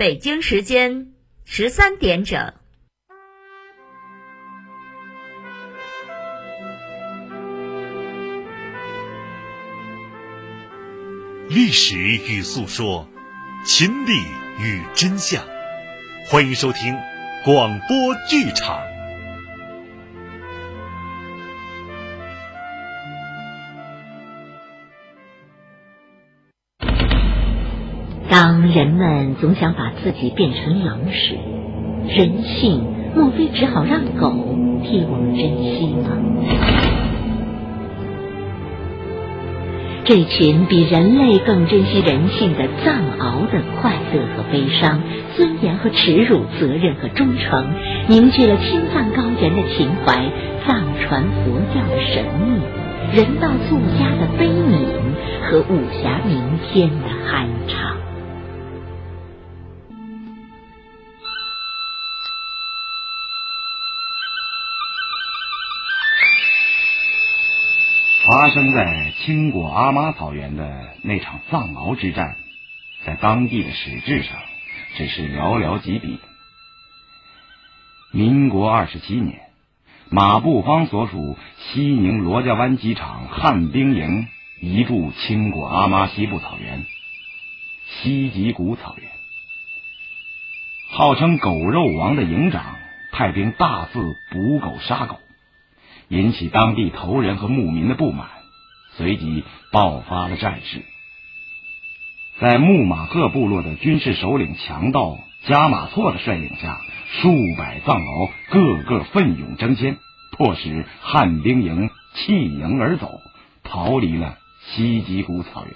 北京时间十三点整。历史与诉说，情理与真相。欢迎收听广播剧场。当人们总想把自己变成狼时，人性莫非只好让狗替我们珍惜吗？这群比人类更珍惜人性的藏獒的快乐和悲伤、尊严和耻辱、责任和忠诚，凝聚了青藏高原的情怀、藏传佛教的神秘、人道作家的悲悯和武侠名篇的酣畅。发生在青果阿妈草原的那场藏獒之战，在当地的史志上只是寥寥几笔。民国二十七年，马步芳所属西宁罗家湾机场汉兵营移驻青果阿妈西部草原西吉谷草原，号称“狗肉王”的营长派兵大肆捕狗杀狗。引起当地头人和牧民的不满，随即爆发了战事。在木马赫部落的军事首领强盗加马错的率领下，数百藏獒个个奋勇争先，迫使汉兵营弃营而走，逃离了西吉古草原。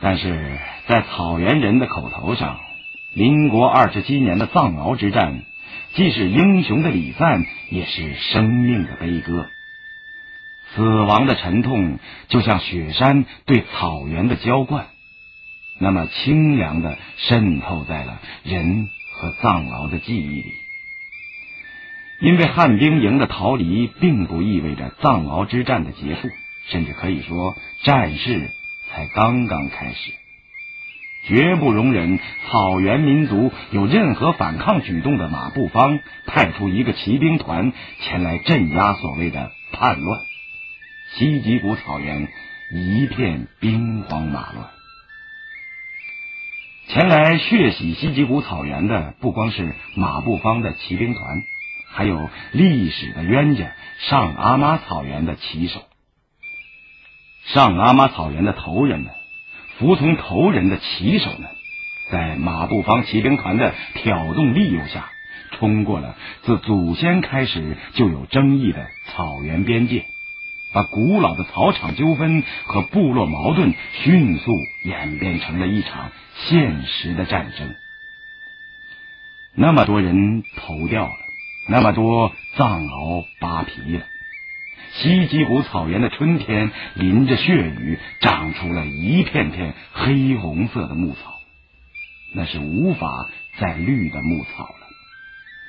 但是在草原人的口头上，民国二十七年的藏獒之战。既是英雄的礼赞，也是生命的悲歌。死亡的沉痛，就像雪山对草原的浇灌，那么清凉的渗透在了人和藏獒的记忆里。因为汉兵营的逃离，并不意味着藏獒之战的结束，甚至可以说，战事才刚刚开始。绝不容忍草原民族有任何反抗举动的马步芳派出一个骑兵团前来镇压所谓的叛乱。西吉古草原一片兵荒马乱。前来血洗西吉古草原的不光是马步芳的骑兵团，还有历史的冤家上阿妈草原的骑手。上阿妈草原的头人们。服从头人的骑手们，在马步芳骑兵团的挑动利诱下，冲过了自祖先开始就有争议的草原边界，把古老的草场纠纷和部落矛盾迅速演变成了一场现实的战争。那么多人头掉了，那么多藏獒扒皮了。西吉谷草原的春天，淋着血雨，长出了一片片黑红色的牧草，那是无法再绿的牧草了。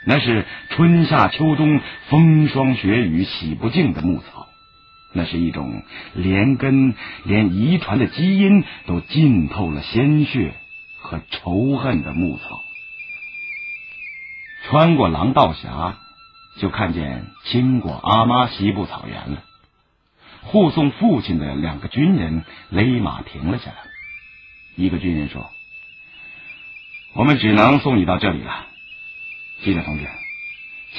那是春夏秋冬风霜雪雨洗不净的牧草，那是一种连根连遗传的基因都浸透了鲜血和仇恨的牧草。穿过狼道峡。就看见经过阿妈西部草原了。护送父亲的两个军人勒马停了下来。一个军人说：“我们只能送你到这里了，记者同志。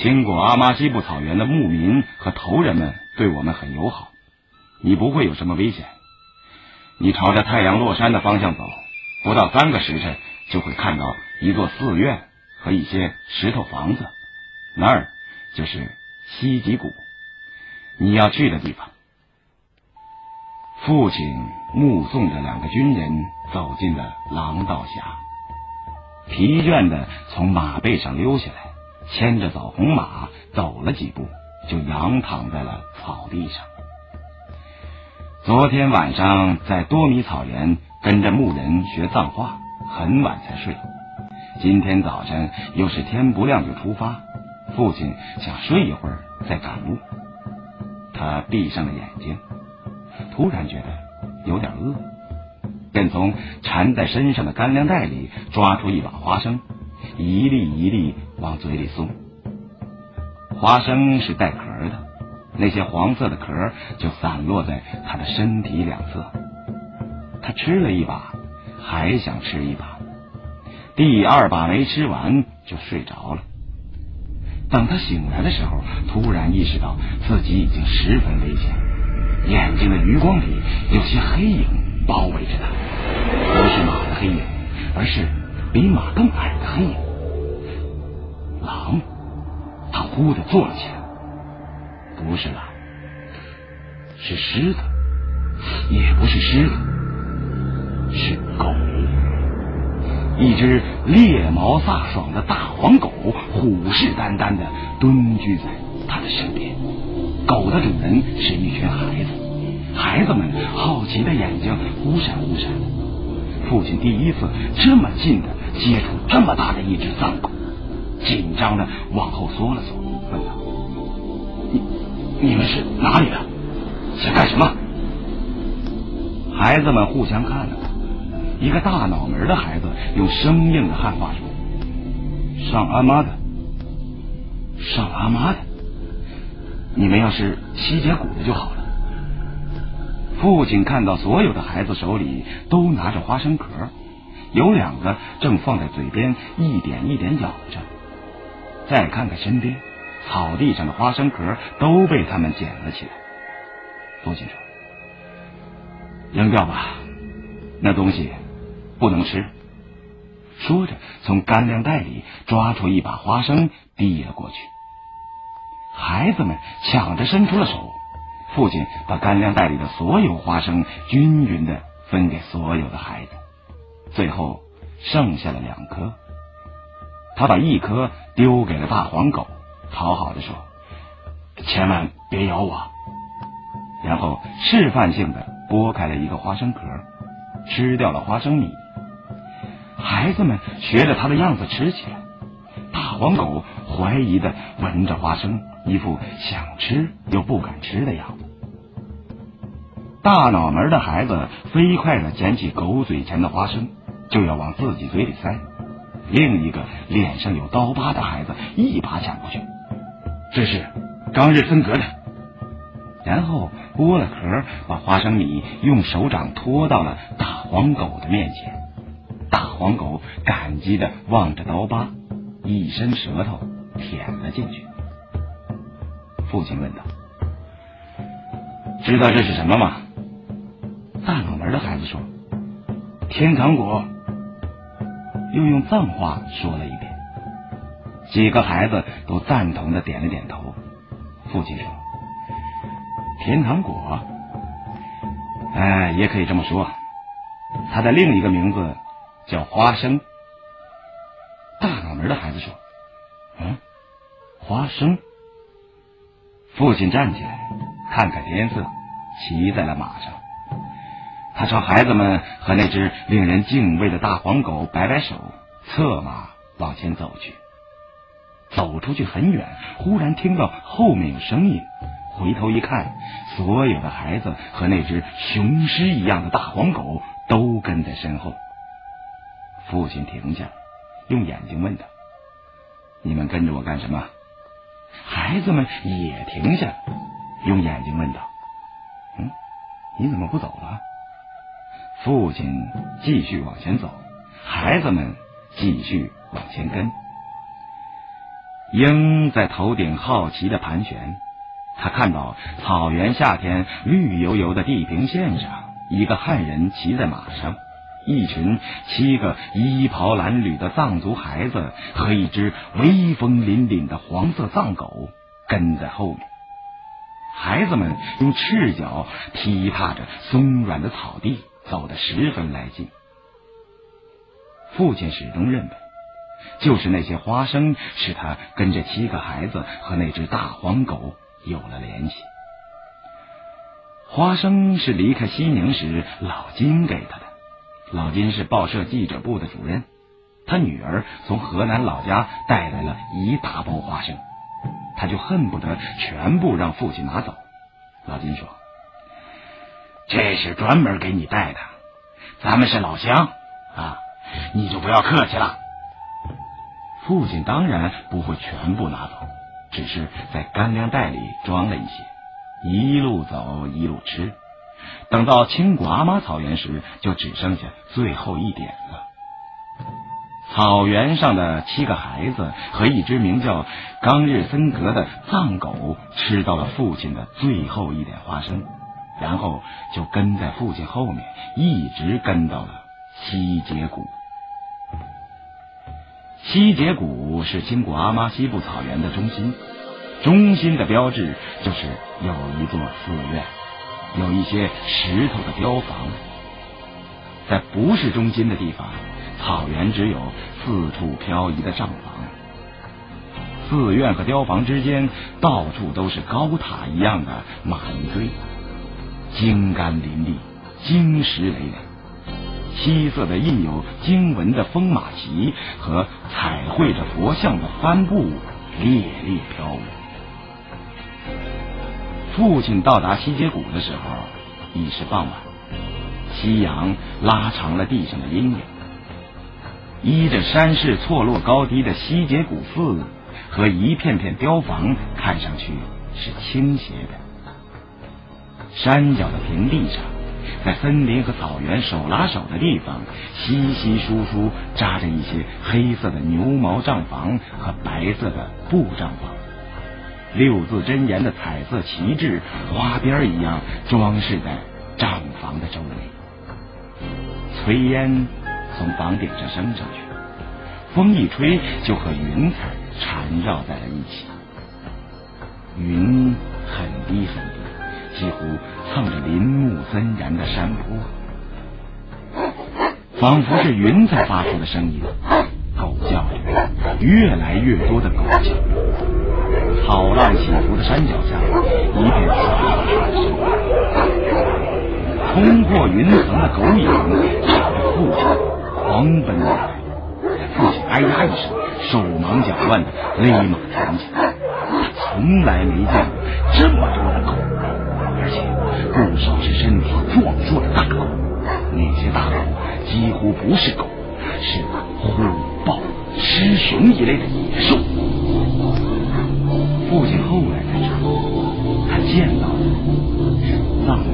经过阿妈西部草原的牧民和头人们对我们很友好，你不会有什么危险。你朝着太阳落山的方向走，不到三个时辰就会看到一座寺院和一些石头房子，那儿。”就是西吉谷，你要去的地方。父亲目送着两个军人走进了狼道峡，疲倦的从马背上溜下来，牵着枣红马走了几步，就仰躺在了草地上。昨天晚上在多米草原跟着牧人学藏话，很晚才睡。今天早晨又是天不亮就出发。父亲想睡一会儿再赶路，他闭上了眼睛，突然觉得有点饿，便从缠在身上的干粮袋里抓出一把花生，一粒一粒往嘴里送。花生是带壳的，那些黄色的壳就散落在他的身体两侧。他吃了一把，还想吃一把，第二把没吃完就睡着了。等他醒来的时候，突然意识到自己已经十分危险，眼睛的余光里有些黑影包围着他，不是马的黑影，而是比马更矮的黑影。狼，他忽地坐了起来，不是狼，是狮子，也不是狮子。是狗，一只猎毛飒爽的大黄狗，虎视眈眈的蹲居在他的身边。狗的主人是一群孩子，孩子们好奇的眼睛忽闪忽闪。父亲第一次这么近的接触这么大的一只脏狗，紧张的往后缩了缩，问道：“你你们是哪里的？想干什么？”孩子们互相看了看。一个大脑门的孩子用生硬的汉话说：“上阿妈的，上阿妈的，你们要是七节骨的就好了。”父亲看到所有的孩子手里都拿着花生壳，有两个正放在嘴边一点一点咬着。再看看身边草地上的花生壳，都被他们捡了起来。父亲说：“扔掉吧，那东西。”不能吃。说着，从干粮袋里抓出一把花生，递了过去。孩子们抢着伸出了手。父亲把干粮袋里的所有花生均匀的分给所有的孩子，最后剩下了两颗。他把一颗丢给了大黄狗，讨好的说：“千万别咬我。”然后示范性的剥开了一个花生壳，吃掉了花生米。孩子们学着他的样子吃起来，大黄狗怀疑的闻着花生，一副想吃又不敢吃的样子。大脑门的孩子飞快的捡起狗嘴前的花生，就要往自己嘴里塞。另一个脸上有刀疤的孩子一把抢过去，这是刚日分隔的。然后剥了壳，把花生米用手掌托到了大黄狗的面前。大黄狗感激的望着刀疤，一伸舌头舔了进去。父亲问道：“知道这是什么吗？”大脑门的孩子说：“天堂果。”又用藏话说了一遍。几个孩子都赞同的点了点头。父亲说：“天堂果，哎，也可以这么说。它的另一个名字。”叫花生。大脑门的孩子说：“嗯，花生。”父亲站起来，看看天色，骑在了马上。他朝孩子们和那只令人敬畏的大黄狗摆摆手，策马往前走去。走出去很远，忽然听到后面有声音，回头一看，所有的孩子和那只雄狮一样的大黄狗都跟在身后。父亲停下，用眼睛问他：“你们跟着我干什么？”孩子们也停下，用眼睛问道：“嗯，你怎么不走了？”父亲继续往前走，孩子们继续往前跟。鹰在头顶好奇的盘旋，他看到草原夏天绿油油的地平线上，一个汉人骑在马上。一群七个衣袍褴褛的藏族孩子和一只威风凛凛的黄色藏狗跟在后面。孩子们用赤脚踢踏着松软的草地，走得十分来劲。父亲始终认为，就是那些花生使他跟这七个孩子和那只大黄狗有了联系。花生是离开西宁时老金给的。老金是报社记者部的主任，他女儿从河南老家带来了一大包花生，他就恨不得全部让父亲拿走。老金说：“这是专门给你带的，咱们是老乡啊，你就不要客气了。父亲当然不会全部拿走，只是在干粮袋里装了一些，一路走一路吃。等到青果阿妈草原时，就只剩下最后一点了。草原上的七个孩子和一只名叫冈日森格的藏狗吃到了父亲的最后一点花生，然后就跟在父亲后面，一直跟到了西结谷。西结谷是青果阿妈西部草原的中心，中心的标志就是有一座寺院，有一些石头的雕房。在不是中心的地方。草原只有四处漂移的帐房，寺院和雕房之间到处都是高塔一样的马一堆，茎干林立，晶石累累。七色的印有经文的风马旗和彩绘着佛像的帆布猎猎飘舞。父亲到达西结谷的时候已是傍晚，夕阳拉长了地上的阴影。依着山势错落高低的西结古寺和一片片碉房，看上去是倾斜的。山脚的平地上，在森林和草原手拉手的地方，稀稀疏疏扎着一些黑色的牛毛帐房和白色的布帐房。六字真言的彩色旗帜，花边一样装饰在帐房的周围。炊烟。从房顶上升上去，风一吹就和云彩缠绕在了一起。云很低很低，几乎蹭着林木森然的山坡，仿佛是云在发出的声音。狗叫着，越来越多的狗叫。草浪起伏的山脚下，一片嘈杂声。冲破云层的狗影，朝着父亲。狂奔而来，父亲哎呀一声，手忙脚乱的勒马前进。他从来没见过这么多的狗，而且不少是身体壮硕的大狗。那些大狗几乎不是狗，是虎豹、狮熊一类的野兽。父亲后来才知道，他见到的是藏獒。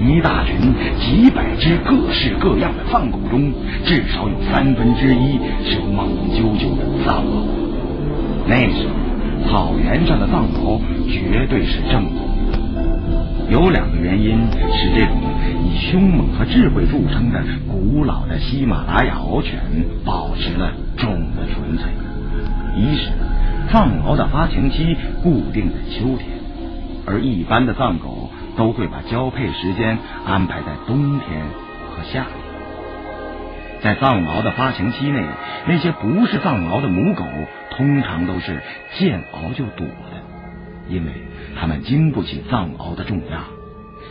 一大群几百只各式各样的藏狗中，至少有三分之一是猛啾啾的藏獒。那时候，草原上的藏獒绝对是正宗。有两个原因使这种以凶猛和智慧著称的古老的喜马拉雅獒犬保持了种的纯粹。一是藏獒的发情期固定在秋天，而一般的藏狗。都会把交配时间安排在冬天和夏天。在藏獒的发情期内，那些不是藏獒的母狗通常都是见獒就躲的，因为它们经不起藏獒的重压，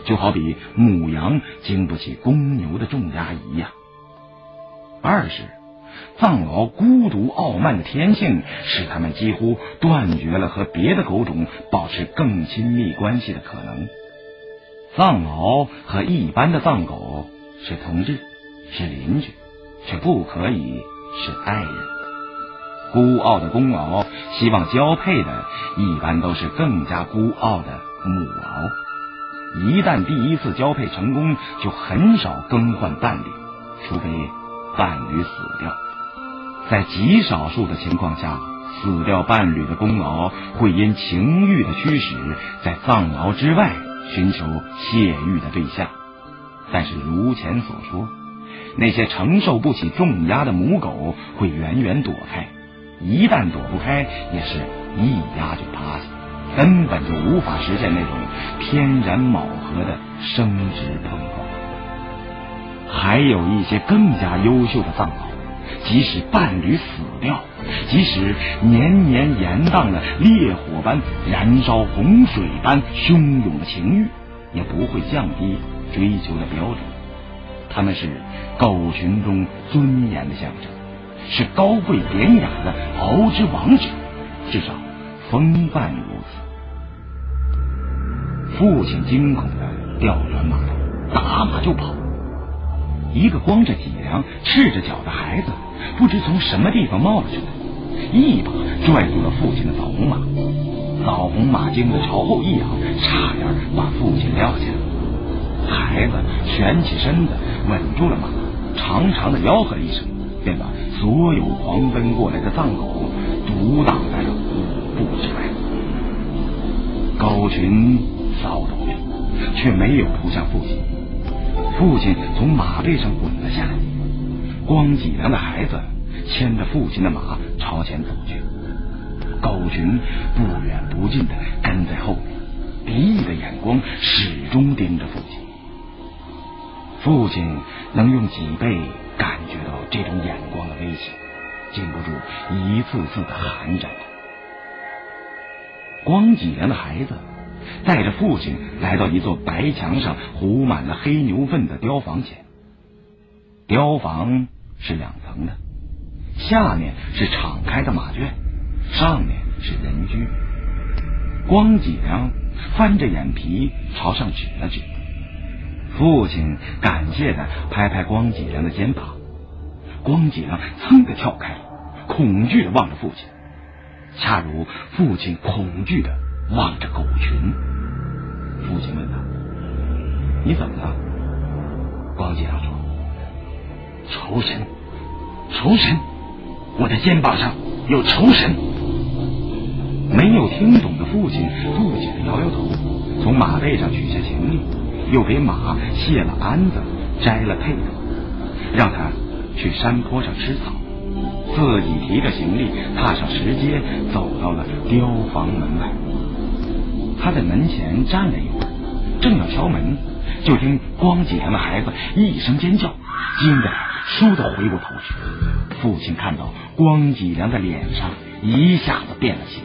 就好比母羊经不起公牛的重压一样。二是。藏獒孤独傲慢的天性，使它们几乎断绝了和别的狗种保持更亲密关系的可能。藏獒和一般的藏狗是同志，是邻居，却不可以是爱人。孤傲的公獒希望交配的，一般都是更加孤傲的母獒。一旦第一次交配成功，就很少更换伴侣，除非伴侣死掉。在极少数的情况下，死掉伴侣的公獒会因情欲的驱使，在藏獒之外。寻求泄欲的对象，但是如前所说，那些承受不起重压的母狗会远远躲开，一旦躲不开，也是一压就趴下，根本就无法实现那种天然卯合的生殖碰撞。还有一些更加优秀的藏獒，即使伴侣死掉，即使年年延宕的烈火般燃烧、洪水般汹涌的情欲，也不会降低追求的标准。他们是狗群中尊严的象征，是高贵典雅的獒之王者，至少风范如此。父亲惊恐的调转马头，打马就跑。一个光着脊梁、赤着脚的孩子，不知从什么地方冒了出来，一把拽住了父亲的枣红马。枣红马惊得朝后一仰，差点把父亲撂下。孩子蜷起身子，稳住了马，长长的吆喝了一声，便把所有狂奔过来的藏狗阻挡在了五步之外。狗群骚动，却没有扑向父亲。父亲从马背上滚了下来，光脊梁的孩子牵着父亲的马朝前走去。狗群不远不近的跟在后面，敌意的眼光始终盯着父亲。父亲能用脊背感觉到这种眼光的威胁，禁不住一次次的寒战着。光脊梁的孩子带着父亲来到一座白墙上糊满了黑牛粪的雕房前。雕房是两层的，下面是敞开的马圈，上面是人居。光脊梁翻着眼皮朝上指了指，父亲感谢的拍拍光脊梁的肩膀，光脊梁噌的跳开，恐惧的望着父亲。恰如父亲恐惧的望着狗群，父亲问他：“你怎么了？”光脊梁说：“仇神，仇神，我的肩膀上有仇神。”没有听懂的父亲不解的摇摇头，从马背上取下行李，又给马卸了鞍子，摘了辔头，让他去山坡上吃草。自己提着行李，踏上石阶，走到了雕房门外。他在门前站了一会儿，正要敲门，就听光脊梁的孩子一声尖叫，惊得倏地回过头去。父亲看到光脊梁的脸上一下子变了形，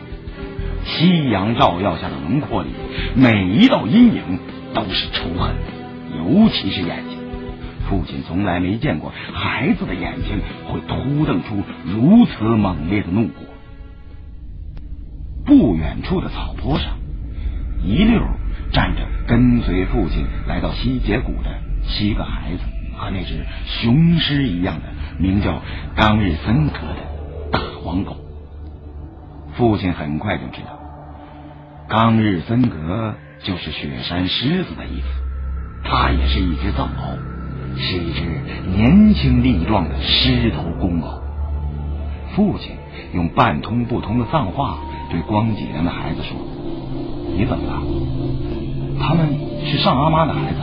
夕阳照耀下的轮廓里，每一道阴影都是仇恨，尤其是眼睛。父亲从来没见过孩子的眼睛会突瞪出如此猛烈的怒火。不远处的草坡上，一溜站着跟随父亲来到西结谷的七个孩子和那只雄狮一样的名叫冈日森格的大黄狗。父亲很快就知道，冈日森格就是雪山狮子的意思，它也是一只藏獒。是一只年轻力壮的狮头公獒。父亲用半通不通的藏话对光脊梁的孩子说：“你怎么了？”他们是上阿妈的孩子。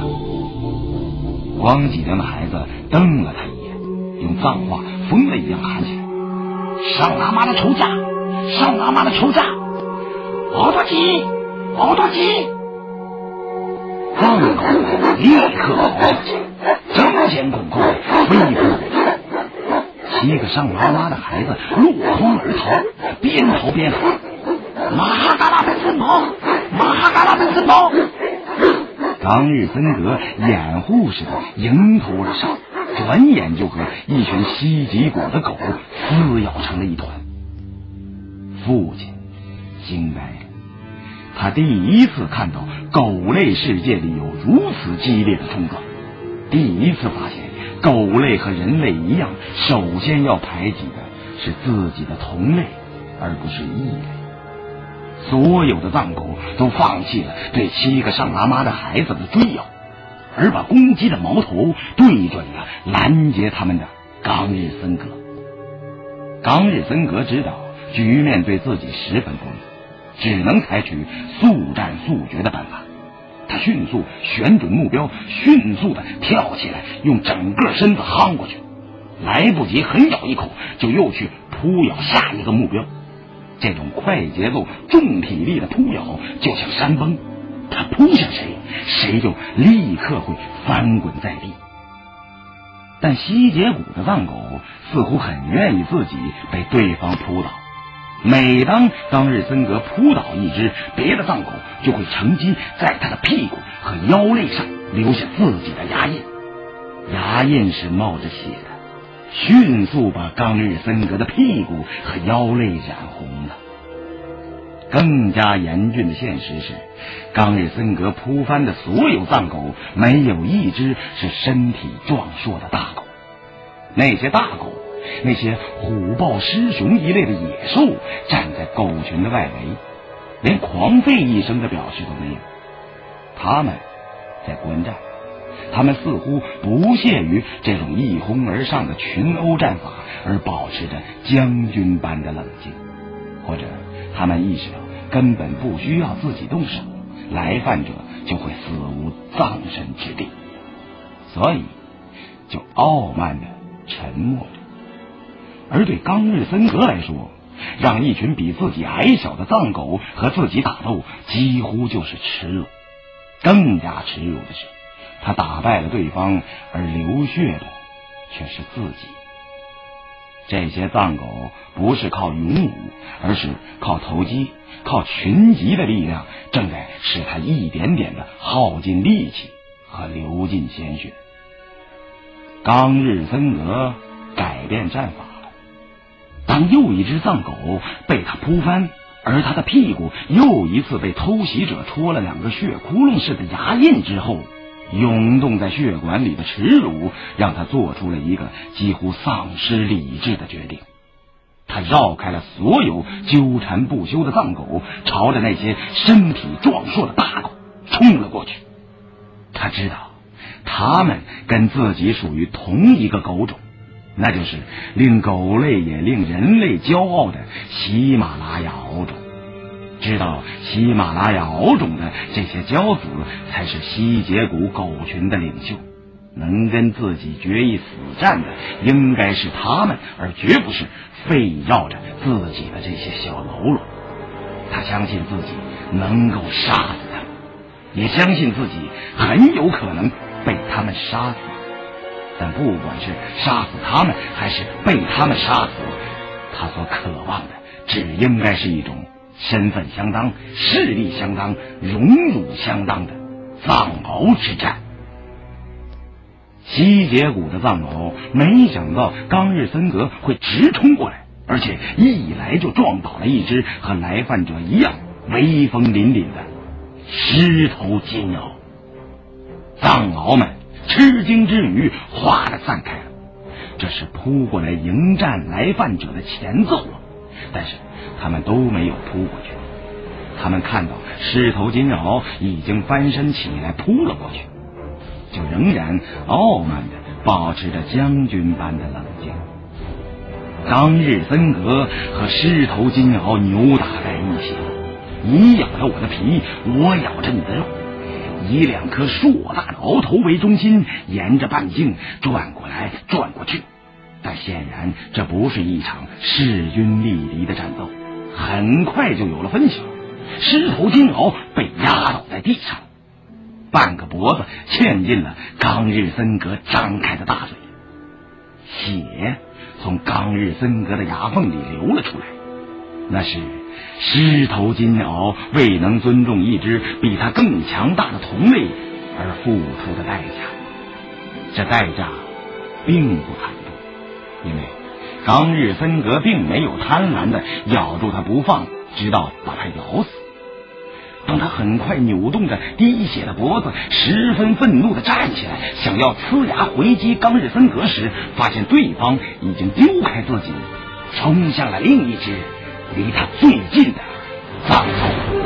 光脊梁的孩子瞪了他一眼，用藏话疯了一样喊起来：“上阿妈的仇家！上阿妈的仇家！奥多吉，奥多吉！”藏狗立刻跑上去。争先恐后飞奔，七个上阿妈的孩子落荒而逃，边逃边喊：“马哈嘎拉本森跑，马哈嘎拉本森跑！”当日森格掩护似的迎头而上，转眼就和一群西极果的狗撕咬成了。一团。父亲惊呆了，他第一次看到狗类世界里有如此激烈的冲撞。第一次发现，狗类和人类一样，首先要排挤的是自己的同类，而不是异类。所有的藏狗都放弃了对七个上拉妈的孩子的追咬，而把攻击的矛头对准了拦截他们的冈日森格。冈日森格知道局面对自己十分不利，只能采取速战速决的办法。他迅速选准目标，迅速的跳起来，用整个身子夯过去，来不及狠咬一口，就又去扑咬下一个目标。这种快节奏、重体力的扑咬，就像山崩，他扑向谁，谁就立刻会翻滚在地。但西结谷的藏狗似乎很愿意自己被对方扑倒。每当当日森格扑倒一只，别的藏狗就会乘机在他的屁股和腰肋上留下自己的牙印，牙印是冒着血的，迅速把冈日森格的屁股和腰肋染红了。更加严峻的现实是，冈日森格扑翻的所有藏狗，没有一只是身体壮硕的大狗。那些大狗，那些虎豹狮熊一类的野兽，站在狗群的外围，连狂吠一声的表示都没有。他们在观战，他们似乎不屑于这种一哄而上的群殴战法，而保持着将军般的冷静，或者他们意识到。根本不需要自己动手，来犯者就会死无葬身之地，所以就傲慢的沉默着。而对冈日森格来说，让一群比自己矮小的藏狗和自己打斗，几乎就是耻辱。更加耻辱的是，他打败了对方，而流血的却是自己。这些藏狗不是靠勇武，而是靠投机、靠群集的力量，正在使他一点点的耗尽力气和流尽鲜血。冈日森格改变战法了，当又一只藏狗被他扑翻，而他的屁股又一次被偷袭者戳了两个血窟窿似的牙印之后。涌动在血管里的耻辱，让他做出了一个几乎丧失理智的决定。他绕开了所有纠缠不休的藏狗，朝着那些身体壮硕的大狗冲了过去。他知道，他们跟自己属于同一个狗种，那就是令狗类也令人类骄傲的喜马拉雅獒种。知道喜马拉雅獒种的这些骄子才是西结谷狗群的领袖，能跟自己决一死战的应该是他们，而绝不是围绕着自己的这些小喽啰。他相信自己能够杀死他，也相信自己很有可能被他们杀死。但不管是杀死他们，还是被他们杀死，他所渴望的只应该是一种。身份相当、势力相当、荣辱相当的藏獒之战。西结谷的藏獒没想到冈日森格会直冲过来，而且一来就撞倒了一只和来犯者一样威风凛凛的狮头金獒。藏獒们吃惊之余，哗的散开了。这是扑过来迎战来犯者的前奏啊！但是。他们都没有扑过去，他们看到狮头金鳌已经翻身起来扑了过去，就仍然傲慢的保持着将军般的冷静。当日森格和狮头金鳌扭打在一起，你咬着我的皮，我咬着你的肉，以两颗硕大的鳌头为中心，沿着半径转过来转过去。但显然，这不是一场势均力敌的战斗。很快就有了分晓，狮头金鳌被压倒在地上，半个脖子嵌进了冈日森格张开的大嘴，血从冈日森格的牙缝里流了出来。那是狮头金鳌未能尊重一只比他更强大的同类而付出的代价。这代价并不惨，因为。冈日森格并没有贪婪的咬住他不放，直到把他咬死。当他很快扭动着滴血的脖子，十分愤怒的站起来，想要呲牙回击冈日森格时，发现对方已经丢开自己，冲向了另一只离他最近的藏獒。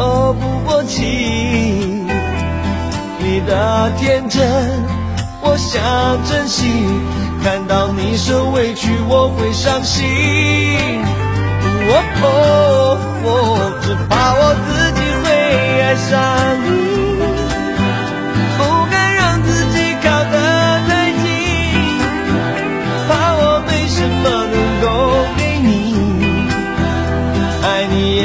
透不过气。你的天真，我想珍惜。看到你受委屈，我会伤心。哦，只怕我自己会爱上你，不敢让自己靠得太近，怕我没什么能够给你。爱你也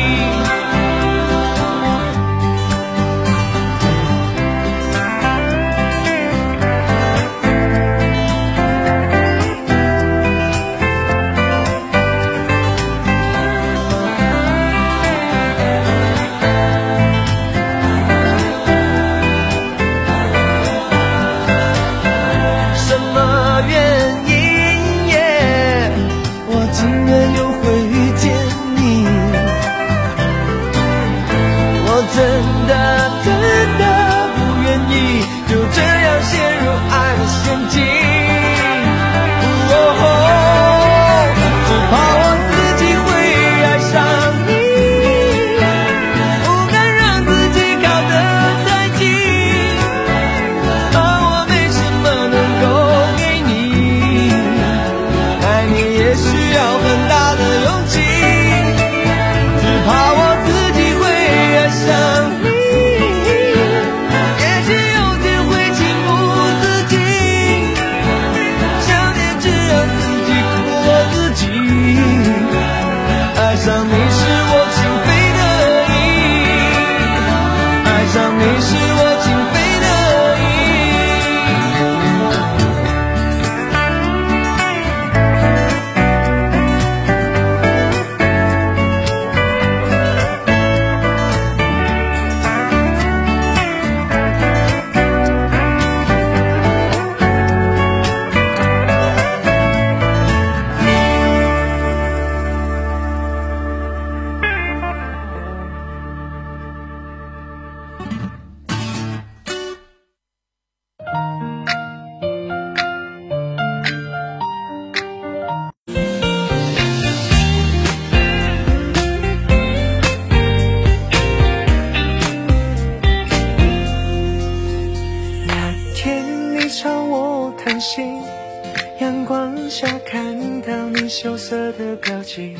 的表情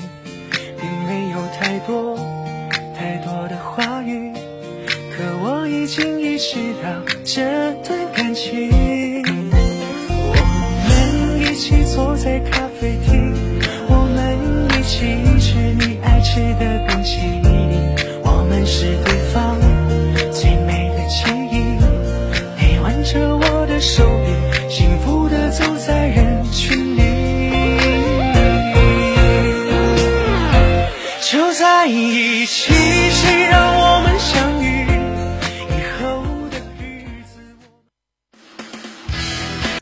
并没有太多太多的话语可我已经意识到这段感情